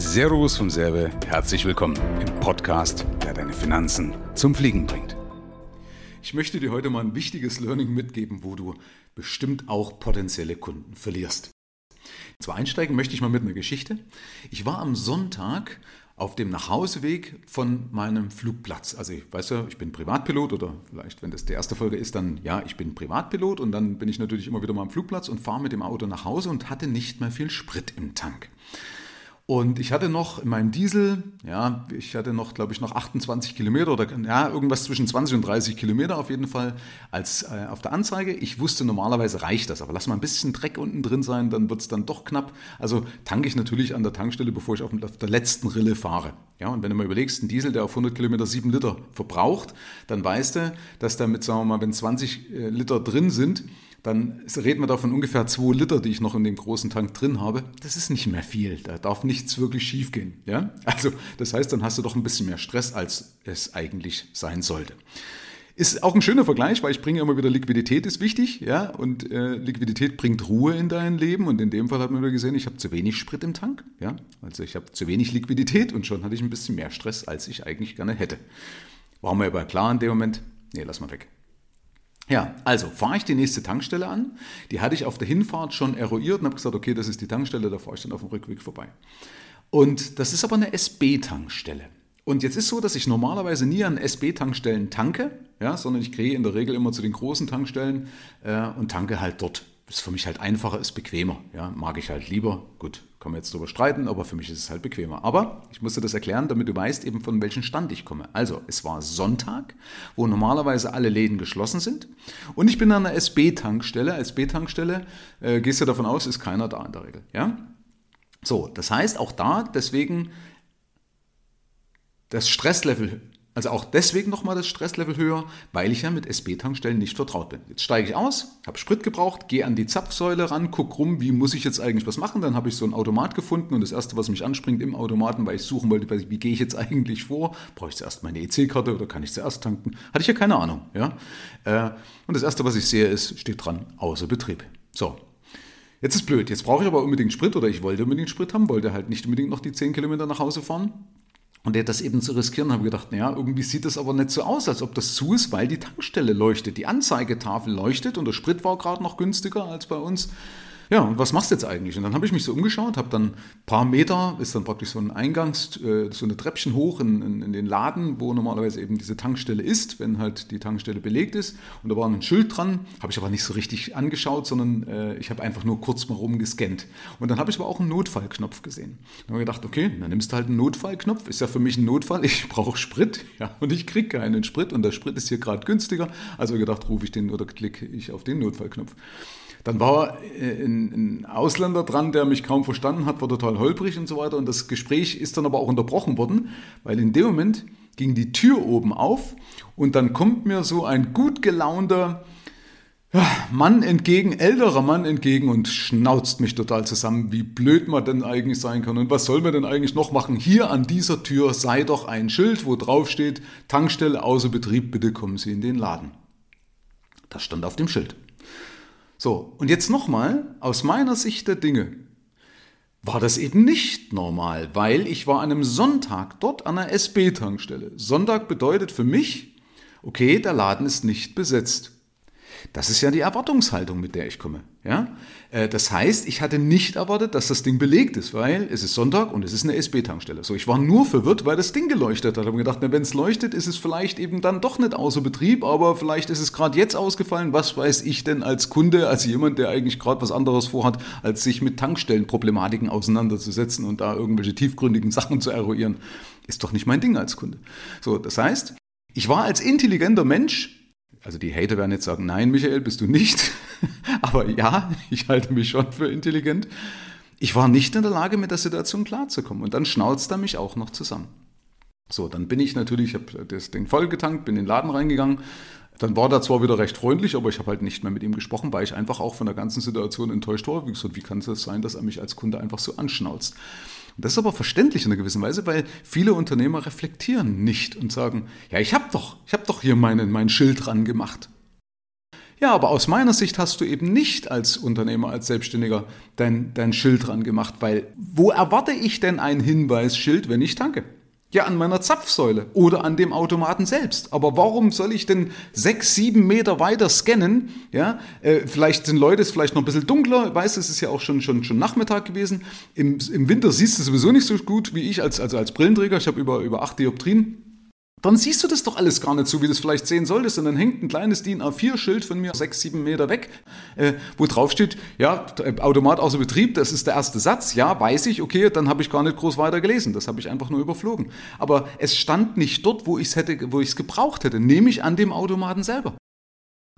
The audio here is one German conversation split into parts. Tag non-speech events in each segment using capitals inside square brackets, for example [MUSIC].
Servus vom Serbe, herzlich willkommen im Podcast, der deine Finanzen zum Fliegen bringt. Ich möchte dir heute mal ein wichtiges Learning mitgeben, wo du bestimmt auch potenzielle Kunden verlierst. Zwar einsteigen möchte ich mal mit einer Geschichte. Ich war am Sonntag auf dem Nachhauseweg von meinem Flugplatz. Also ich weiß ja, ich bin Privatpilot oder vielleicht, wenn das die erste Folge ist, dann ja, ich bin Privatpilot und dann bin ich natürlich immer wieder mal am Flugplatz und fahre mit dem Auto nach Hause und hatte nicht mehr viel Sprit im Tank. Und ich hatte noch in meinem Diesel, ja, ich hatte noch, glaube ich, noch 28 Kilometer oder ja, irgendwas zwischen 20 und 30 Kilometer auf jeden Fall als äh, auf der Anzeige. Ich wusste, normalerweise reicht das, aber lass mal ein bisschen Dreck unten drin sein, dann wird es dann doch knapp. Also tanke ich natürlich an der Tankstelle, bevor ich auf, auf der letzten Rille fahre. Ja, und wenn du mal überlegst, ein Diesel, der auf 100 Kilometer 7 Liter verbraucht, dann weißt du, dass da mit, sagen wir mal, wenn 20 äh, Liter drin sind, dann reden wir da von ungefähr 2 Liter, die ich noch in dem großen Tank drin habe. Das ist nicht mehr viel. Da darf nichts wirklich schief gehen. Ja? Also, das heißt, dann hast du doch ein bisschen mehr Stress, als es eigentlich sein sollte. Ist auch ein schöner Vergleich, weil ich bringe immer wieder Liquidität ist wichtig, ja, und äh, Liquidität bringt Ruhe in dein Leben und in dem Fall hat man wieder gesehen, ich habe zu wenig Sprit im Tank, ja, also ich habe zu wenig Liquidität und schon hatte ich ein bisschen mehr Stress, als ich eigentlich gerne hätte. War mir aber klar in dem Moment, nee, lass mal weg. Ja, also fahre ich die nächste Tankstelle an. Die hatte ich auf der Hinfahrt schon eruiert und habe gesagt, okay, das ist die Tankstelle, da fahre ich dann auf dem Rückweg vorbei. Und das ist aber eine SB-Tankstelle. Und jetzt ist so, dass ich normalerweise nie an SB-Tankstellen tanke, ja, sondern ich gehe in der Regel immer zu den großen Tankstellen äh, und tanke halt dort ist für mich halt einfacher, ist bequemer. Ja, mag ich halt lieber. Gut, kann man jetzt darüber streiten, aber für mich ist es halt bequemer. Aber ich musste das erklären, damit du weißt eben von welchem Stand ich komme. Also, es war Sonntag, wo normalerweise alle Läden geschlossen sind. Und ich bin an einer SB-Tankstelle. SB-Tankstelle, äh, gehst du davon aus, ist keiner da in der Regel. Ja? So, das heißt auch da, deswegen das Stresslevel also auch deswegen nochmal das Stresslevel höher, weil ich ja mit SB-Tankstellen nicht vertraut bin. Jetzt steige ich aus, habe Sprit gebraucht, gehe an die Zapfsäule ran, gucke rum, wie muss ich jetzt eigentlich was machen. Dann habe ich so ein Automat gefunden und das Erste, was mich anspringt im Automaten, weil ich suchen wollte, wie gehe ich jetzt eigentlich vor, brauche ich zuerst meine EC-Karte oder kann ich zuerst tanken? Hatte ich ja keine Ahnung. Ja? Äh, und das Erste, was ich sehe, ist, steht dran, außer Betrieb. So, Jetzt ist blöd, jetzt brauche ich aber unbedingt Sprit oder ich wollte unbedingt Sprit haben, wollte halt nicht unbedingt noch die 10 Kilometer nach Hause fahren. Und er das eben zu riskieren, habe ich gedacht, naja, irgendwie sieht das aber nicht so aus, als ob das zu ist, weil die Tankstelle leuchtet, die Anzeigetafel leuchtet und der Sprit war gerade noch günstiger als bei uns. Ja, und was machst du jetzt eigentlich? Und dann habe ich mich so umgeschaut, habe dann ein paar Meter, ist dann praktisch so ein Eingangs, äh, so eine Treppchen hoch in, in, in, den Laden, wo normalerweise eben diese Tankstelle ist, wenn halt die Tankstelle belegt ist. Und da war ein Schild dran, habe ich aber nicht so richtig angeschaut, sondern äh, ich habe einfach nur kurz mal rumgescannt. Und dann habe ich aber auch einen Notfallknopf gesehen. Dann habe ich gedacht, okay, dann nimmst du halt einen Notfallknopf, ist ja für mich ein Notfall, ich [LAUGHS] brauche Sprit, ja, und ich kriege keinen Sprit und der Sprit ist hier gerade günstiger. Also gedacht, rufe ich den oder klicke ich auf den Notfallknopf. Dann war äh, ein, ein, Ausländer dran, der mich kaum verstanden hat, war total holprig und so weiter. Und das Gespräch ist dann aber auch unterbrochen worden, weil in dem Moment ging die Tür oben auf und dann kommt mir so ein gut gelaunter Mann entgegen, älterer Mann entgegen und schnauzt mich total zusammen, wie blöd man denn eigentlich sein kann und was soll man denn eigentlich noch machen. Hier an dieser Tür sei doch ein Schild, wo drauf steht, Tankstelle außer Betrieb, bitte kommen Sie in den Laden. Das stand auf dem Schild. So, und jetzt nochmal, aus meiner Sicht der Dinge war das eben nicht normal, weil ich war an einem Sonntag dort an einer SB-Tankstelle. Sonntag bedeutet für mich, okay, der Laden ist nicht besetzt. Das ist ja die Erwartungshaltung, mit der ich komme. Ja? Äh, das heißt, ich hatte nicht erwartet, dass das Ding belegt ist, weil es ist Sonntag und es ist eine SB-Tankstelle. So, ich war nur verwirrt, weil das Ding geleuchtet hat. Ich habe gedacht, wenn es leuchtet, ist es vielleicht eben dann doch nicht außer Betrieb, aber vielleicht ist es gerade jetzt ausgefallen. Was weiß ich denn als Kunde, als jemand, der eigentlich gerade was anderes vorhat, als sich mit Tankstellenproblematiken auseinanderzusetzen und da irgendwelche tiefgründigen Sachen zu eruieren? Ist doch nicht mein Ding als Kunde. So, das heißt, ich war als intelligenter Mensch also die Hater werden jetzt sagen, nein, Michael, bist du nicht. [LAUGHS] Aber ja, ich halte mich schon für intelligent. Ich war nicht in der Lage, mit der Situation klarzukommen. Und dann schnauzt er mich auch noch zusammen. So, dann bin ich natürlich, ich habe das Ding vollgetankt, bin in den Laden reingegangen. Dann war der zwar wieder recht freundlich, aber ich habe halt nicht mehr mit ihm gesprochen, weil ich einfach auch von der ganzen Situation enttäuscht war. Wie wie kann es das sein, dass er mich als Kunde einfach so anschnauzt? Das ist aber verständlich in einer gewissen Weise, weil viele Unternehmer reflektieren nicht und sagen, ja, ich habe doch, ich habe doch hier meinen, mein Schild dran gemacht. Ja, aber aus meiner Sicht hast du eben nicht als Unternehmer, als Selbstständiger dein, dein Schild dran gemacht, weil wo erwarte ich denn ein Hinweisschild, wenn ich tanke? Ja, an meiner Zapfsäule oder an dem Automaten selbst. Aber warum soll ich denn sechs, sieben Meter weiter scannen? Ja, äh, vielleicht sind Leute es vielleicht noch ein bisschen dunkler. Weißt es ist ja auch schon, schon, schon Nachmittag gewesen. Im, Im Winter siehst du sowieso nicht so gut wie ich als, also als Brillenträger. Ich habe über, über acht Dioptrien dann siehst du das doch alles gar nicht so, wie du es vielleicht sehen solltest. Und dann hängt ein kleines DIN A4-Schild von mir sechs, sieben Meter weg, äh, wo drauf steht, ja, Automat außer Betrieb, das ist der erste Satz. Ja, weiß ich, okay, dann habe ich gar nicht groß weiter gelesen. Das habe ich einfach nur überflogen. Aber es stand nicht dort, wo ich es hätte, wo ich es gebraucht hätte, nämlich an dem Automaten selber.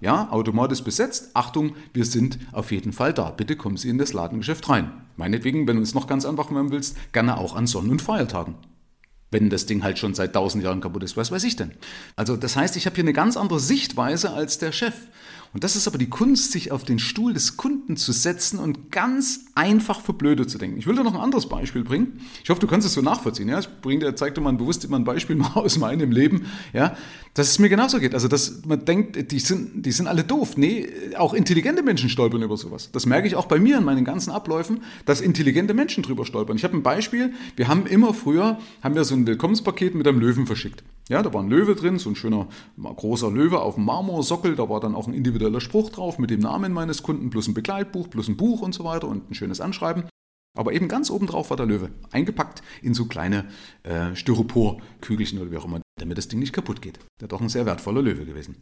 Ja, Automat ist besetzt. Achtung, wir sind auf jeden Fall da. Bitte kommen Sie in das Ladengeschäft rein. Meinetwegen, wenn du es noch ganz einfach machen willst, gerne auch an Sonn- und Feiertagen wenn das Ding halt schon seit tausend Jahren kaputt ist, was weiß ich denn. Also das heißt, ich habe hier eine ganz andere Sichtweise als der Chef. Und das ist aber die Kunst, sich auf den Stuhl des Kunden zu setzen und ganz einfach für Blöde zu denken. Ich will dir noch ein anderes Beispiel bringen. Ich hoffe, du kannst es so nachvollziehen. Ja? Ich bringe dir, zeig dir mal bewusst immer ein Beispiel [LAUGHS] mal aus meinem Leben, ja? dass es mir genauso geht. Also, dass man denkt, die sind, die sind alle doof. Nee, auch intelligente Menschen stolpern über sowas. Das merke ich auch bei mir in meinen ganzen Abläufen, dass intelligente Menschen drüber stolpern. Ich habe ein Beispiel. Wir haben immer früher, haben wir so ein Willkommenspaket mit einem Löwen verschickt. Ja, da war ein Löwe drin, so ein schöner großer Löwe auf dem Marmorsockel. Da war dann auch ein individueller Spruch drauf mit dem Namen meines Kunden, plus ein Begleitbuch, plus ein Buch und so weiter und ein schönes Anschreiben. Aber eben ganz oben drauf war der Löwe, eingepackt in so kleine äh, Styropor-Kügelchen oder wie auch immer, damit das Ding nicht kaputt geht. Der doch ein sehr wertvoller Löwe gewesen.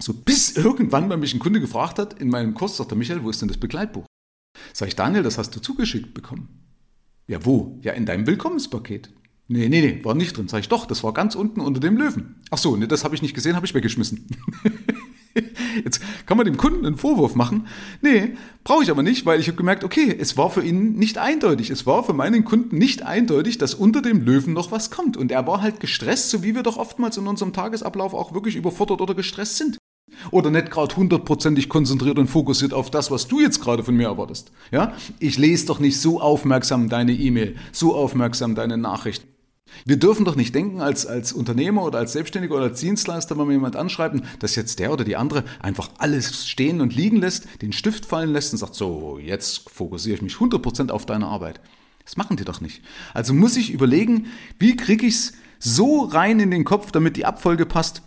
So bis irgendwann mal mich ein Kunde gefragt hat, in meinem Kurs, sagt der Michael, wo ist denn das Begleitbuch? Sag ich, Daniel, das hast du zugeschickt bekommen. Ja, wo? Ja, in deinem Willkommenspaket. Nee, nee, nee, war nicht drin. Sag ich doch, das war ganz unten unter dem Löwen. Ach so, nee, das habe ich nicht gesehen, habe ich weggeschmissen. [LAUGHS] Jetzt kann man dem Kunden einen Vorwurf machen. Nee, brauche ich aber nicht, weil ich habe gemerkt, okay, es war für ihn nicht eindeutig. Es war für meinen Kunden nicht eindeutig, dass unter dem Löwen noch was kommt. Und er war halt gestresst, so wie wir doch oftmals in unserem Tagesablauf auch wirklich überfordert oder gestresst sind. Oder nicht gerade hundertprozentig konzentriert und fokussiert auf das, was du jetzt gerade von mir erwartest. Ja? Ich lese doch nicht so aufmerksam deine E-Mail, so aufmerksam deine Nachricht. Wir dürfen doch nicht denken, als, als Unternehmer oder als Selbstständiger oder als Dienstleister, wenn wir jemand anschreiben, dass jetzt der oder die andere einfach alles stehen und liegen lässt, den Stift fallen lässt und sagt, so, jetzt fokussiere ich mich 100% auf deine Arbeit. Das machen die doch nicht. Also muss ich überlegen, wie kriege ich es so rein in den Kopf, damit die Abfolge passt,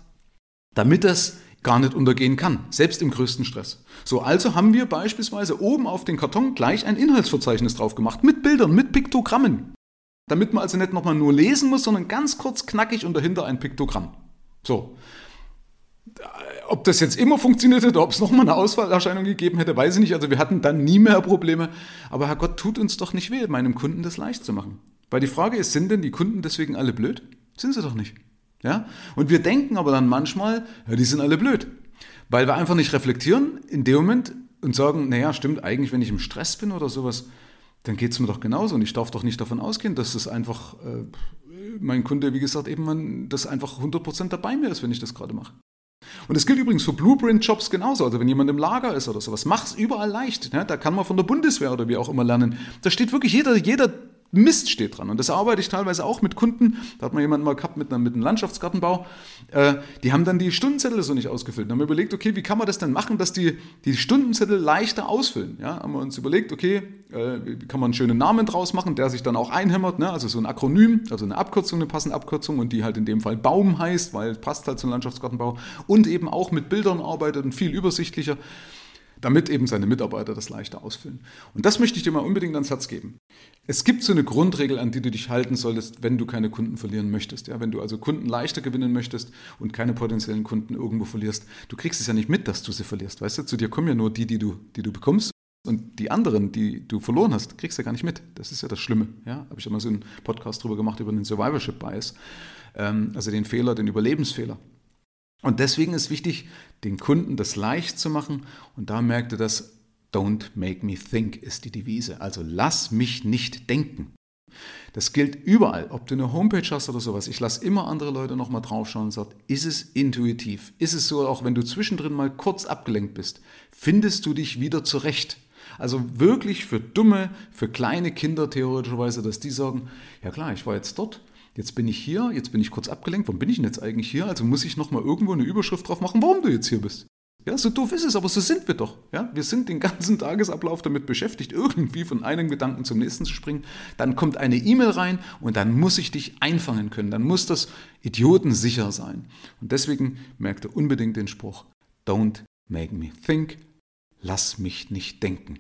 damit das gar nicht untergehen kann, selbst im größten Stress. So, also haben wir beispielsweise oben auf den Karton gleich ein Inhaltsverzeichnis drauf gemacht, mit Bildern, mit Piktogrammen. Damit man also nicht nochmal nur lesen muss, sondern ganz kurz knackig und dahinter ein Piktogramm. So. Ob das jetzt immer funktioniert hätte, ob es nochmal eine Ausfallerscheinung gegeben hätte, weiß ich nicht. Also wir hatten dann nie mehr Probleme. Aber Herr Gott, tut uns doch nicht weh, meinem Kunden das leicht zu machen. Weil die Frage ist, sind denn die Kunden deswegen alle blöd? Sind sie doch nicht. Ja? Und wir denken aber dann manchmal, ja, die sind alle blöd. Weil wir einfach nicht reflektieren in dem Moment und sagen, naja, stimmt, eigentlich, wenn ich im Stress bin oder sowas, dann geht es mir doch genauso. Und ich darf doch nicht davon ausgehen, dass es einfach, äh, mein Kunde, wie gesagt, eben man, das einfach 100% dabei mir ist, wenn ich das gerade mache. Und das gilt übrigens für Blueprint-Jobs genauso. Also wenn jemand im Lager ist oder sowas, mach's überall leicht. Ne? Da kann man von der Bundeswehr oder wie auch immer lernen. Da steht wirklich jeder, jeder Mist steht dran. Und das arbeite ich teilweise auch mit Kunden. Da hat man jemanden mal gehabt mit, einer, mit einem Landschaftsgartenbau. Äh, die haben dann die Stundenzettel so nicht ausgefüllt. Dann haben wir überlegt, okay, wie kann man das denn machen, dass die die Stundenzettel leichter ausfüllen? Ja, haben wir uns überlegt, okay, äh, wie kann man einen schönen Namen draus machen, der sich dann auch einhämmert. Ne? Also so ein Akronym, also eine Abkürzung, eine passende Abkürzung und die halt in dem Fall Baum heißt, weil passt halt zum Landschaftsgartenbau. Und eben auch mit Bildern arbeitet und viel übersichtlicher damit eben seine Mitarbeiter das leichter ausfüllen. Und das möchte ich dir mal unbedingt ans Herz geben. Es gibt so eine Grundregel, an die du dich halten solltest, wenn du keine Kunden verlieren möchtest. Ja, wenn du also Kunden leichter gewinnen möchtest und keine potenziellen Kunden irgendwo verlierst, du kriegst es ja nicht mit, dass du sie verlierst. Weißt du, zu dir kommen ja nur die, die du, die du bekommst. Und die anderen, die du verloren hast, kriegst du ja gar nicht mit. Das ist ja das Schlimme. Ja, habe ich ja mal so einen Podcast drüber gemacht über den Survivorship Bias, ähm, also den Fehler, den Überlebensfehler. Und deswegen ist wichtig, den Kunden das leicht zu machen. Und da merkte das, Don't make me think ist die Devise. Also lass mich nicht denken. Das gilt überall, ob du eine Homepage hast oder sowas. Ich lasse immer andere Leute nochmal draufschauen und sage, ist es intuitiv? Ist es so, auch wenn du zwischendrin mal kurz abgelenkt bist, findest du dich wieder zurecht? Also wirklich für dumme, für kleine Kinder theoretischerweise, dass die sagen, ja klar, ich war jetzt dort, jetzt bin ich hier, jetzt bin ich kurz abgelenkt, warum bin ich denn jetzt eigentlich hier? Also muss ich nochmal irgendwo eine Überschrift drauf machen, warum du jetzt hier bist. Ja, so doof ist es, aber so sind wir doch. Ja, wir sind den ganzen [LAUGHS] Tagesablauf damit beschäftigt, irgendwie von einem Gedanken zum nächsten zu springen. Dann kommt eine E-Mail rein und dann muss ich dich einfangen können. Dann muss das idiotensicher sein. Und deswegen merkt ihr unbedingt den Spruch, don't make me think, lass mich nicht denken.